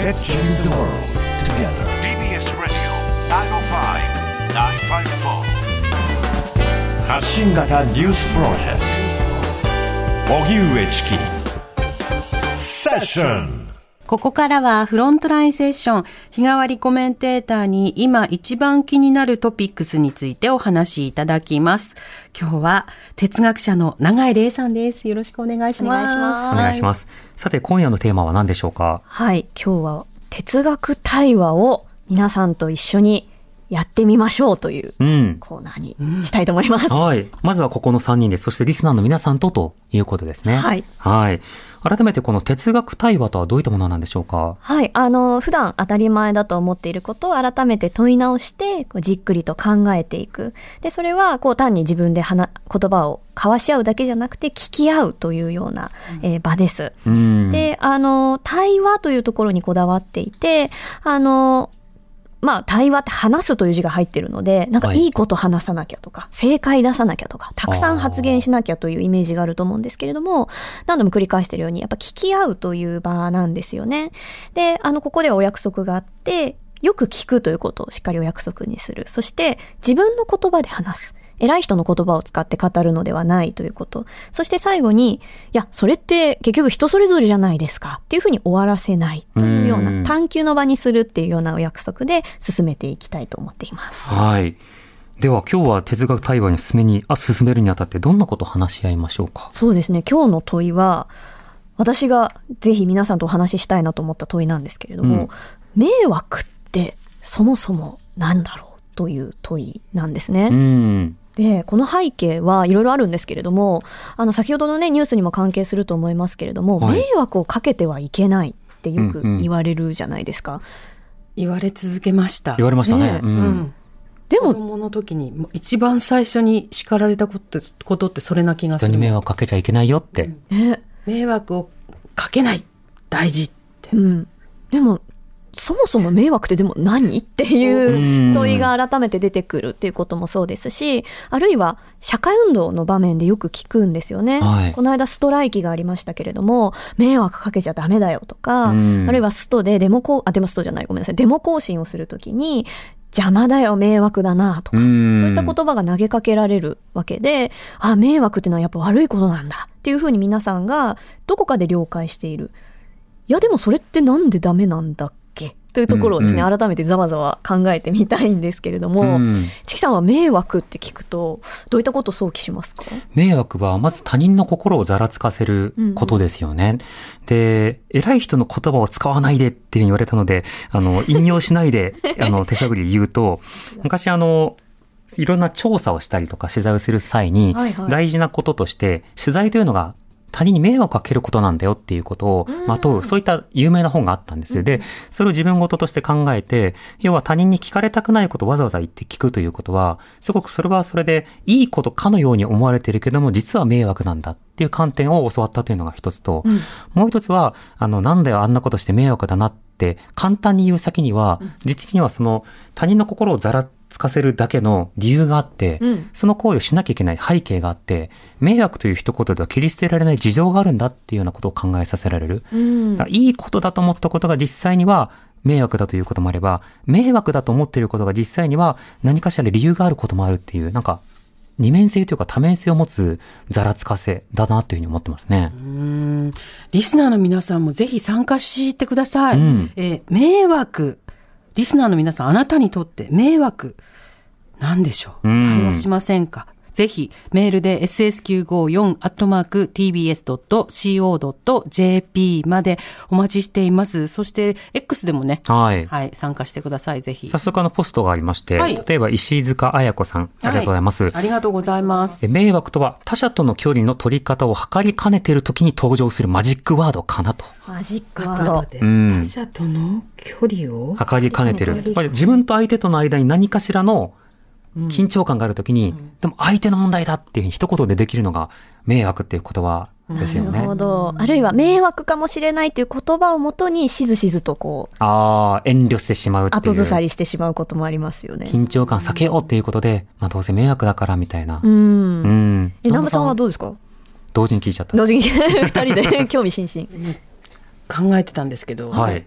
Let's change the world together. TBS Radio 905-954発信型ニュースプロジェクト荻上チキセッション ここからはフロントラインセッション、日替わりコメンテーターに今一番気になるトピックスについてお話しいただきます。今日は哲学者の永井玲さんです。よろしくお願いします。お願いしますお願いします。さて、今夜のテーマは何でしょうか？はい、今日は哲学対話を皆さんと一緒にやってみましょうといううん。コーナーにしたいと思います。はい。まずはここの3人で、そしてリスナーの皆さんとということですね。はい。はい。改めてこの哲学対話とはどういったものなんでしょうか？はい、あの、普段当たり前だと思っていることを改めて問い直して、こうじっくりと考えていく。で、それは、こう、単に自分で話言葉を交わし合うだけじゃなくて、聞き合うというような、えー場です。うん。で、あの、対話というところにこだわっていて、あの、まあ、対話って話すという字が入ってるので、なんかはいいいこと話さなきゃとか、正解出さなきゃとか、たくさん発言しなきゃというイメージがあると思うんですけれども、何度も繰り返しているように、やっぱ聞き合うという場なんですよね。で、あの、ここではお約束があって、よく聞くということをしっかりお約束にする。そして、自分の言葉で話す。偉い人の言葉を使って語るのではないということ。そして最後に、いや、それって結局人それぞれじゃないですかっていうふうに終わらせないというよううんな探求の場にするっていうようなお約束で進めていきたいと思っています。はい。では今日は哲学対話に進めに、あ、進めるにあたってどんなことを話し合いましょうか？そうですね。今日の問いは、私がぜひ皆さんとお話ししたいなと思った問いなんですけれども、迷惑ってそもそも何だろうという問いなんですね。うん。で、この背景はいろいろあるんですけれども、あの、先ほどのね、ニュースにも関係すると思いますけれども、はい迷惑をかけてはいけないってよくうんうん言われるじゃないですか。言われ続けました。言われましたね。ねう。うんん。でも、子供の時に一番最初に叱られたことことってそれな気がする。人に迷惑かけちゃいけないよって。ね、迷惑をかけない。大事って。うん。でも、そもそも迷惑ってでも何？っていう問いが改めて出てくるっていうこともそうですし、あるいは社会運動の場面でよく聞くんですよね。はい。この間ストライキがありましたけれども、迷惑かけちゃダメだよとか、うん。あるいはストでデモこう、あ、デモストじゃない、ごめんなさい、デモ行進をするときに、邪魔だよ、迷惑だな、とか、うそうんいった言葉が投げかけられるわけで、あ、迷惑っていうのはやっぱ悪いことなんだっていうふうに皆さんがどこかで了解している。いや、でもそれってなんでダメなんだっけというところをですね、うん改めてざわざわ考えてみたいんですけれども、うん。チキさんは迷惑って聞くと、どういったことを想起しますか？迷惑はまず他人の心をざらつかせることですよね。で、偉い人の言葉を使わないでっていうふうに言われたので、あの、引用しないで、あの、手探りで言うと、昔あの、いろんな調査をしたりとか取材をする際に大事なこととして、取材というのが他人に迷惑をかけることなんだよっていうことをまとう、そういった有名な本があったんです。で、それを自分事として考えて、要は他人に聞かれたくないことをわざわざ言って聞くということは、すごくそれはそれでいいことかのように思われているけども、実は迷惑なんだっていう観点を教わったというのが一つと、もう一つは、あの、なんだよあんなことして迷惑だなって簡単に言う先には、実にはその他人の心をざらつかせるだけの理由があって、うんその行為をしなきゃいけない背景があって、迷惑という一言では切り捨てられない事情があるんだっていうようなことを考えさせられる。うんいいことだと思ったことが実際には迷惑だということもあれば、迷惑だと思っていることが実際には何かしら理由があることもあるっていう、なんか、二面性というか多面性を持つざらつかせだなというふうに思ってますね。うんリスナーの皆さんもぜひ参加してください。うんえー迷惑。リスナーの皆さん、あなたにとって迷惑、なんでしょう。うん。対話しませんか？ぜひ、メールで ss954-tbs.co.jp までお待ちしています。そして、X でもね、はい。はい、参加してください、ぜひ。早速あのポストがありまして、はい例えば石塚彩子さん、ありがとうございます。はありがとうございます。え迷惑とは他者との距離の取り方を測りかねている時に登場するマジックワードかなと。マジックワード。うん他者との距離を測りかねてる。測りやっぱり自分と相手との間に何かしらの緊張感があるときに、でも相手の問題だっていうふうに一言でできるのが迷惑っていう言葉ですよねなるほ。ど。あるいは迷惑かもしれないっていう言葉をもとにしずしずとこう、ああ、遠慮してしまうっていう。後ずさりしてしまうこともありますよね。緊張感避けようっていうことで、まあどうせ迷惑だからみたいな。う。うんん。え、南部さんはどうですか？同時に聞いちゃった。同時に 二人で 興味津々。考えてたんですけど、はい。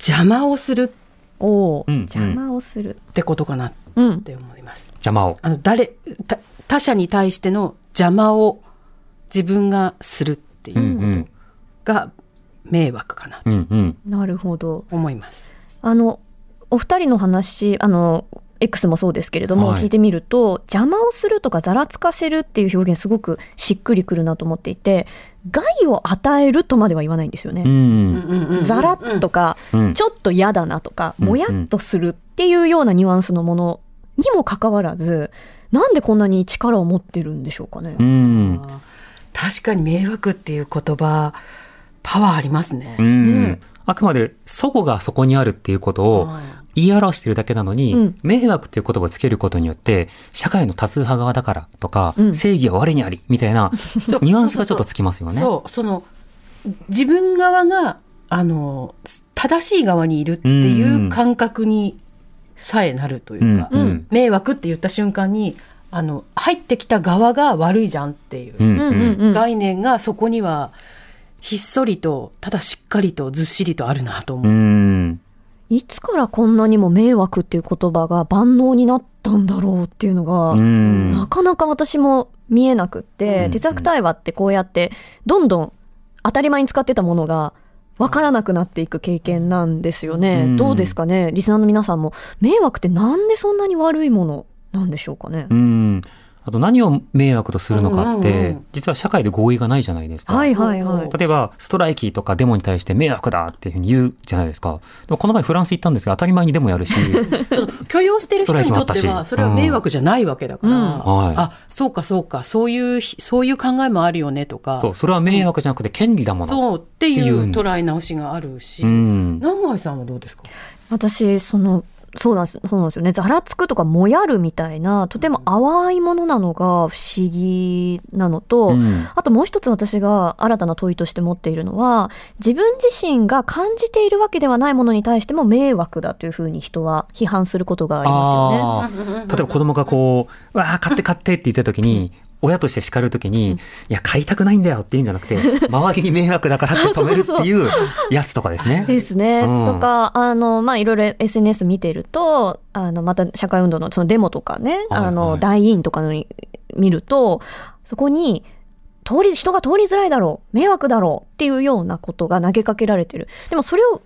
邪魔をするおお、うんうん邪魔をする。ってことかなっうん。て思います。邪魔を。あの、誰、た他者に対しての邪魔を自分がするっていううんうん。が迷惑かなとうんうん。なるほど。思います。あの、お二人の話、あの、X もそうですけれども、はい聞いてみると、邪魔をするとかざらつかせるっていう表現すごくしっくりくるなと思っていて、害を与えるとまでは言わないんですよね。うん。ざらっとか、うんちょっと嫌だなとか、うんもやっとするっていうようなニュアンスのものにもかかわらず、なんでこんなに力を持ってるんでしょうかね。うん。確かに迷惑っていう言葉、パワーありますね。うん。あくまで、祖母がそこにあるっていうことを言い表してるだけなのに、うん迷惑っていう言葉をつけることによって、社会の多数派側だからとか、うん正義は我にあり、みたいな、ニュアンスがちょっとつきますよね。そう、その、自分側が、あの、正しい側にいるっていう感覚にさえなるというか、うんうん迷惑って言った瞬間に、あの、入ってきた側が悪いじゃんっていううんうんうんうん。概念がそこには、ひっそりと、ただしっかりとずっしりとあるなと思う。うん。いつからこんなにも迷惑っていう言葉が万能になったんだろうっていうのが、うん。なかなか私も見えなくって、うん哲学対話ってこうやって、どんどん当たり前に使ってたものが、わからなくなっていく経験なんですよね。うんどうですかね？リスナーの皆さんも。迷惑ってなんでそんなに悪いものなんでしょうかね、うん。あと何を迷惑とするのかっうんうんうてん、実は社会で合意がないじゃないですか。はいはいはい。例えば、ストライキとかデモに対して迷惑だっていうふうに言うじゃないですか。でもこの前フランス行ったんですが、当たり前にデモやるし、許容してる人にとっては、しそれは迷惑じゃないわけだから、うんはいあ、そうかそうか、そういうひ、そういう考えもあるよねとか、そう、それは迷惑じゃなくて権利だもの。そうっていっていうう捉え直しがあるし、うん。南井さんはどうですか？私、その、そうなんですそうなんですよね。ざらつくとかもやるみたいな、とても淡いものなのが不思議なのと、うんあともう一つ私が新たな問いとして持っているのは、自分自身が感じているわけではないものに対しても迷惑だというふうに人は批判することがありますよね。例えば子供がこう、わあ、買って買ってって言った時に、親として叱るときに、いや、買いたくないんだよって言うんじゃなくて、周りに迷惑だからって止めるっていうやつとかですね。ですね。うんとか、あの、まあ、いろいろ SNS 見てると、あの、また社会運動のそのデモとかね、はいあの、はい大委員とかのに見ると、そこに、通り、人が通りづらいだろう、迷惑だろうっていうようなことが投げかけられてる。でもそれを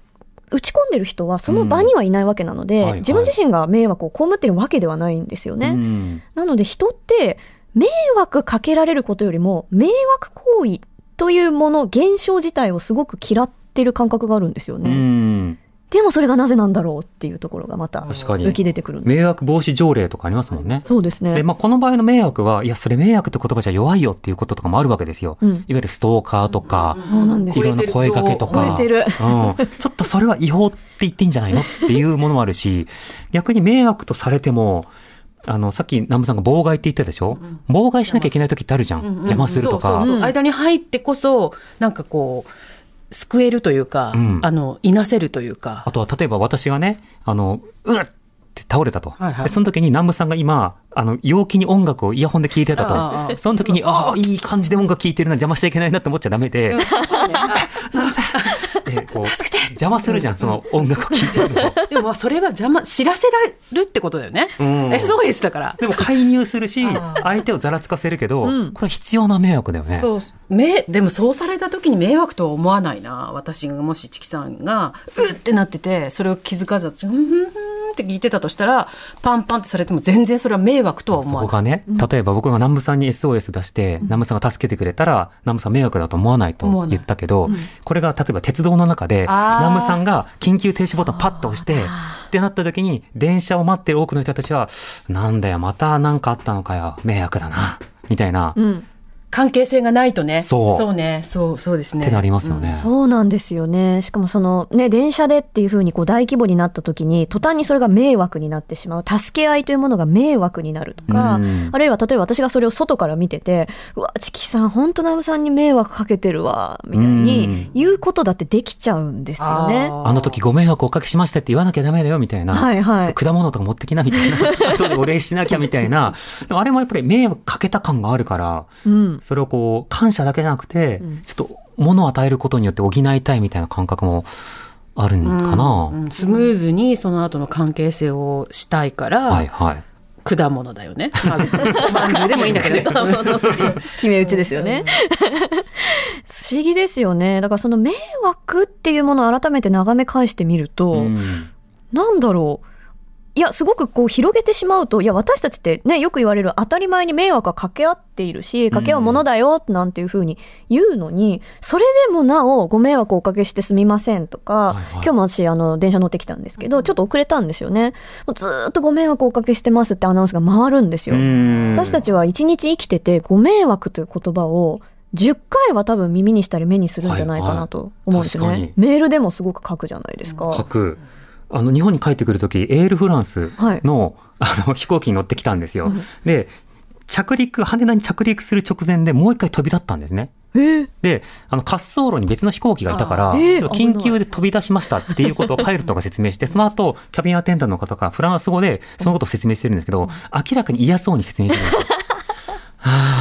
打ち込んでる人はその場にはいないわけなので、うんはいはい自分自身が迷惑を被ってるわけではないんですよね。うんなので人って迷惑かけられることよりも迷惑行為というもの、現象自体をすごく嫌ってる感覚があるんですようね。ん。でもそれがなぜなんだろうっていうところがまた確かに浮き出てくる。迷惑防止条例とかありますもんね。そうですね。で、まあ、この場合の迷惑は、いや、それ迷惑って言葉じゃ弱いよっていうこととかもあるわけですよ。うんいわゆるストーカーとか、そうなんいろんな声かけとか。うん。ちょっとそれは違法って言っていいんじゃないのっていうものもあるし、逆に迷惑とされても、あの、さっき南部さんが妨害って言ったでしょ、妨害しなきゃいけない時ってあるじゃん。邪魔するとか。間に入ってこそ、なんかこう、救えるというか、うんあの、いなせるというかあ。とは、例えば私がね、あの、うっって倒れたと。はいはいでその時に南部さんが今、あの、陽気に音楽をイヤホンで聴いてたと。その時に、ああ、いい感じで音楽聴いてるな、邪魔しちゃいけないなって思っちゃダメで、すいません。で、こう、邪魔するじゃん、その音楽を聴いてるのを。でもまあそれは邪魔、知らせられるってことだよね。うん SOS だから。でも介入するしあ、相手をざらつかせるけど、うんこれは必要な迷惑だよね。そう。め、でもそうされた時に迷惑とは思わないな。私がもしチキさんが、うってなってて、それを気づかず私うんって聞いてたとしたら、パンパンってされても全然それは迷惑とはそ思わない。こがね、例えば僕が南部さんに SOS 出して、南部さんが助けてくれたら、南部さん迷惑だと思わないと言ったけど、これが例えば鉄道の中で、南部さんが緊急停止ボタンパッと押して、ってなった時に、電車を待ってる多くの人たちは、なんだよ、またなんかあったのかよ、迷惑だな、みたいな、っうん。関係性がないとね。そうそうね。そう、そうですね。てなりますよね。そうなんですよね。しかもそのね、電車でっていう風にこう大規模になった時に、途端にそれが迷惑になってしまう。助け合いというものが迷惑になるとか、うんあるいは例えば私がそれを外から見てて、うわ、チキさん、本当ナムさんに迷惑かけてるわ、みたいに言うことだってできちゃうんですよね。あの時ご迷惑おかけしましたって言わなきゃダメだよみたいな。はいはい果物とか持ってきなみたいな。後でお礼しなきゃみたいな。あれもやっぱり迷惑かけた感があるから、うん。それをこう、感謝だけじゃなくて、うんちょっと物を与えることによって補いたいみたいな感覚もあるんかな、うんうんスムーズにその後の関係性をしたいから、はいはい。果物だよね。まあ別におまんじゅうでもいいんだけど。決め打ちですよね。不思議ですよね。だからその迷惑っていうものを改めて眺め返してみると、うんなんだろう。いや、すごくこう広げてしまうと、いや、私たちってね、よく言われる当たり前に迷惑は掛け合っているし、掛け合うものだよ、なんていうふうに言うのに、それでもなおご迷惑をおかけしてすみませんとか、はいはい今日も私、あの、電車乗ってきたんですけど、ちょっと遅れたんですよね。もうずーっとご迷惑をおかけしてますってアナウンスが回るんですよ。うん私たちは一日生きてて、ご迷惑という言葉を、10回は多分耳にしたり目にするんじゃないかなと思うんですね。はいはい確メールでもすごく書くじゃないですか。書く。あの、日本に帰ってくるとき、エールフランスの、あの、飛行機に乗ってきたんですよ。うんで、着陸、羽田に着陸する直前でもう一回飛び立ったんですね。えーで、あの、滑走路に別の飛行機がいたから、えー緊急で飛び出しましたっていうことをパイロットが説明して、その後、キャビンアテンダントの方がフランス語でそのことを説明してるんですけど、明らかに嫌そうに説明してるんですよ。はあ、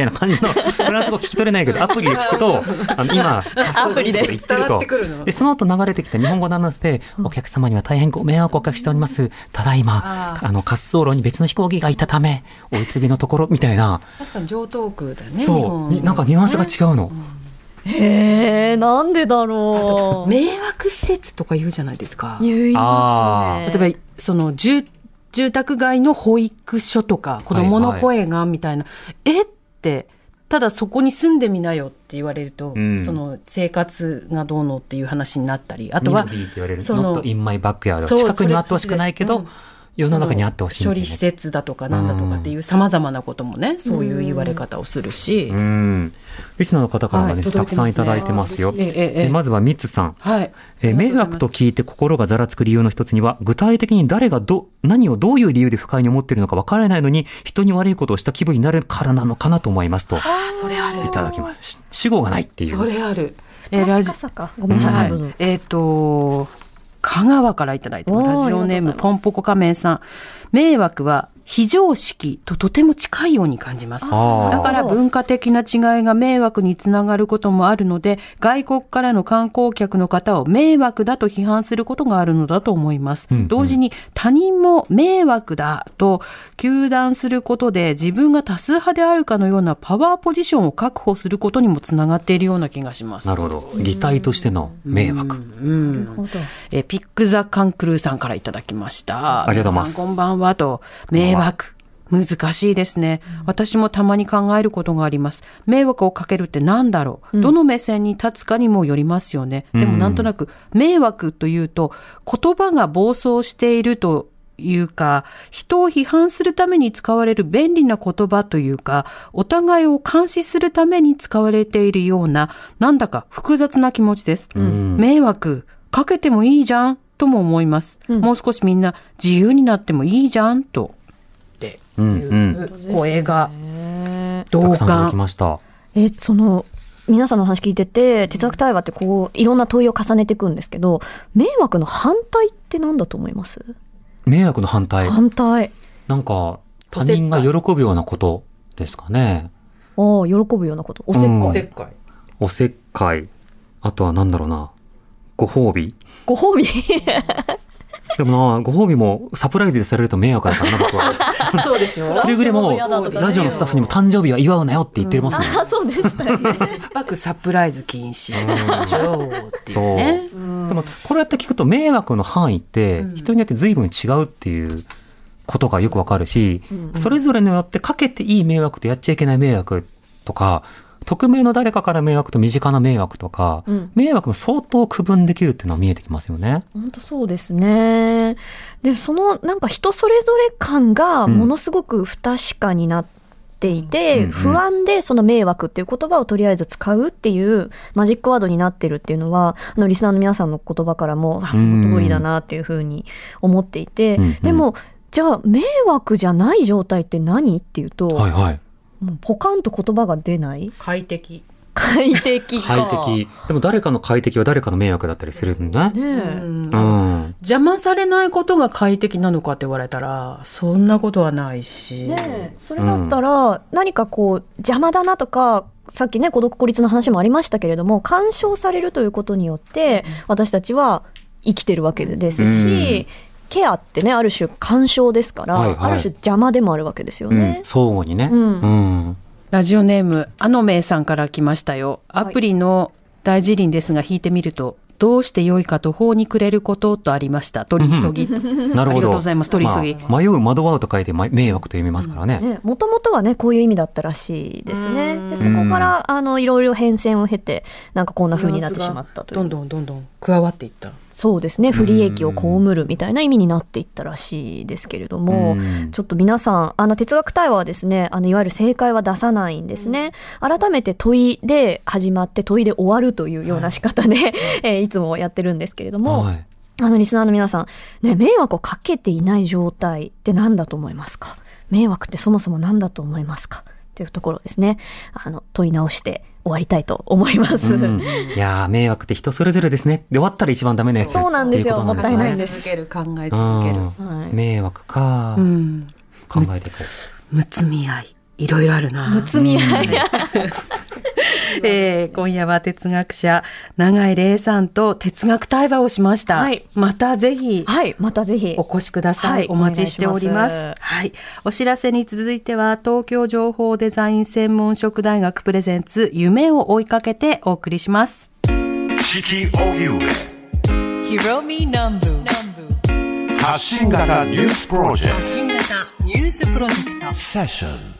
たいな感じの、フランス語聞き取れないけど、アプリで聞くと、あの、今、アプリで言ってるとってくるの？で、その後流れてきた日本語のアナウンスで、お客様には大変ご迷惑をおかけしております。ただいまあ、の、滑走路に別の飛行機がいたため、お急ぎのところ、みたいな、確かに上等句だよね。日そう、なんかニュアンスが違うの。へえ、なんでだろう。迷惑施設とか言うじゃないですか。言いますね。例えば、その、住、住宅街の保育所とか、子供の声が、みたいな、えって、ただそこに住んでみなよって言われると、うん。その生活がどうのっていう話になったり、あとは近くにあってほしくないけどそれそれで、世の中にあってほしいみたいな。処理施設だとかなんだとかっていう様々なこともね、そういう言われ方をするし、うん。リスナーの方からもね、はいたくさんいただいてますよ。えええええまずはミツさん。はい。えー迷惑と聞いて心がざらつく理由の一つには、具体的に誰がど、何をどういう理由で不快に思っているのか分からないのに、人に悪いことをした気分になるからなのかなと思いますと、ああ、それある。いただきます。死後がないっていう。それある。えーラジ確かさか。ごめんなさい。えっ、と、香川からいただいてラジオネームポンポコ仮面さん。迷惑は非常識ととても近いように感じます。だから文化的な違いが迷惑につながることもあるので、外国からの観光客の方を迷惑だと批判することがあるのだと思います。うんうん同時に他人も迷惑だと糾弾することで自分が多数派であるかのようなパワーポジションを確保することにもつながっているような気がします。なるほど。擬態としての迷惑。うんなるほど。えーピック・ザ・カンクルーさんからいただきました。ありがとうございます皆さんこんばんはと。迷惑。難しいですね。私もたまに考えることがあります。迷惑をかけるって何だろう、どの目線に立つかにもよりますよね。でもなんとなく、迷惑というと、言葉が暴走しているというか、人を批判するために使われる便利な言葉というか、お互いを監視するために使われているような、なんだか複雑な気持ちです。迷惑かけてもいいじゃんとも思います。もう少しみんな自由になってもいいじゃんと。ってうんいうん。う声がね同たくさん届き感。ました。え、その、皆さんの話聞いてて、哲学対話ってこう、いろんな問いを重ねていくんですけど、迷惑の反対って何だと思います？迷惑の反対。反対。なんか、他人が喜ぶようなことですかね。ああ、喜ぶようなこと。おせっかい。うんおせっかい。おせっかい。あとはなんだろうな。ご褒美ご褒美？でもな、ご褒美もサプライズでされると迷惑だからな、僕は。そうでしょ くれぐれも、ラジオのスタッフにも誕生日は祝うなよって言ってますね。あ、そうでしたね。バクサプライズ禁止。うんしょうっていうね。でも、これやって聞くと迷惑の範囲って、人によって随分違うっていうことがよくわかるし、それぞれによってかけていい迷惑とやっちゃいけない迷惑とか、匿名の誰かから迷惑と身近な迷惑とか、うん。迷惑も相当区分できるっていうのは見えてきますよね。本当そうですね。で、そのなんか人それぞれ感がものすごく不確かになっていて、不安でその迷惑っていう言葉をとりあえず使うっていうマジックワードになってるっていうのは、あのリスナーの皆さんの言葉からも、あ、その通りだなっていうふうに思っていて、うんうん。でも、じゃあ迷惑じゃない状態って何？っていうと、はいはい。もうポカンと言葉が出ない？快適。快適か。快適。でも誰かの快適は誰かの迷惑だったりするんだね。うんうん。邪魔されないことが快適なのかって言われたら、そんなことはないし。ねえそれだったら、何かこう、邪魔だなとか、さっきね、孤独孤立の話もありましたけれども、干渉されるということによって、私たちは生きてるわけですし、ケアってね、ある種干渉ですから、はいはいある種邪魔でもあるわけですようんね。相互にね。うんうんラジオネーム、あのめいさんから来ましたよ。アプリの大辞林ですが、引いてみると、どうして良いか途方に暮れることとありました。取り急ぎ。なるほど。ありがとうございます取り急ぎまあ迷う、惑わうと書いて、ま迷惑と読みますからね。ね、もともとはね、こういう意味だったらしいですね。うんで、そこから、あの、いろいろ変遷を経て、なんかこんな風になってしまったという。どんどんどんどん加わっていった。そうですね。不利益を被るみたいな意味になっていったらしいですけれども、うんちょっと皆さん、あの、哲学対話はですね、あの、いわゆる正解は出さないんですね。改めて問いで始まって問いで終わるというような仕方で、えーいつもやってるんですけれども、はい。あの、リスナーの皆さん、ね、迷惑をかけていない状態って何だと思いますか？迷惑ってそもそも何だと思いますか？というところをですね、あの、問い直して終わりたいと思います。うんいやー、迷惑って人それぞれですね。で、終わったら一番ダメなやつ。そうなんですよもったいないです続ける、考えう続ける。んはい迷惑か、うん。考えてこう。むつみ合い。いろいろあるな。むつみ合い。えー今夜は哲学者、永井玲さんと哲学対話をしました。はいまたぜひ、はい、またぜひ。お越しください。はいお待ちしております。いしますはい。お知らせに続いては、東京情報デザイン専門職大学プレゼンツ、夢を追いかけてお送りします。四季荻上ひろみ南部発信型ニュースプロジェク新型ニュースプロジェクトトセッション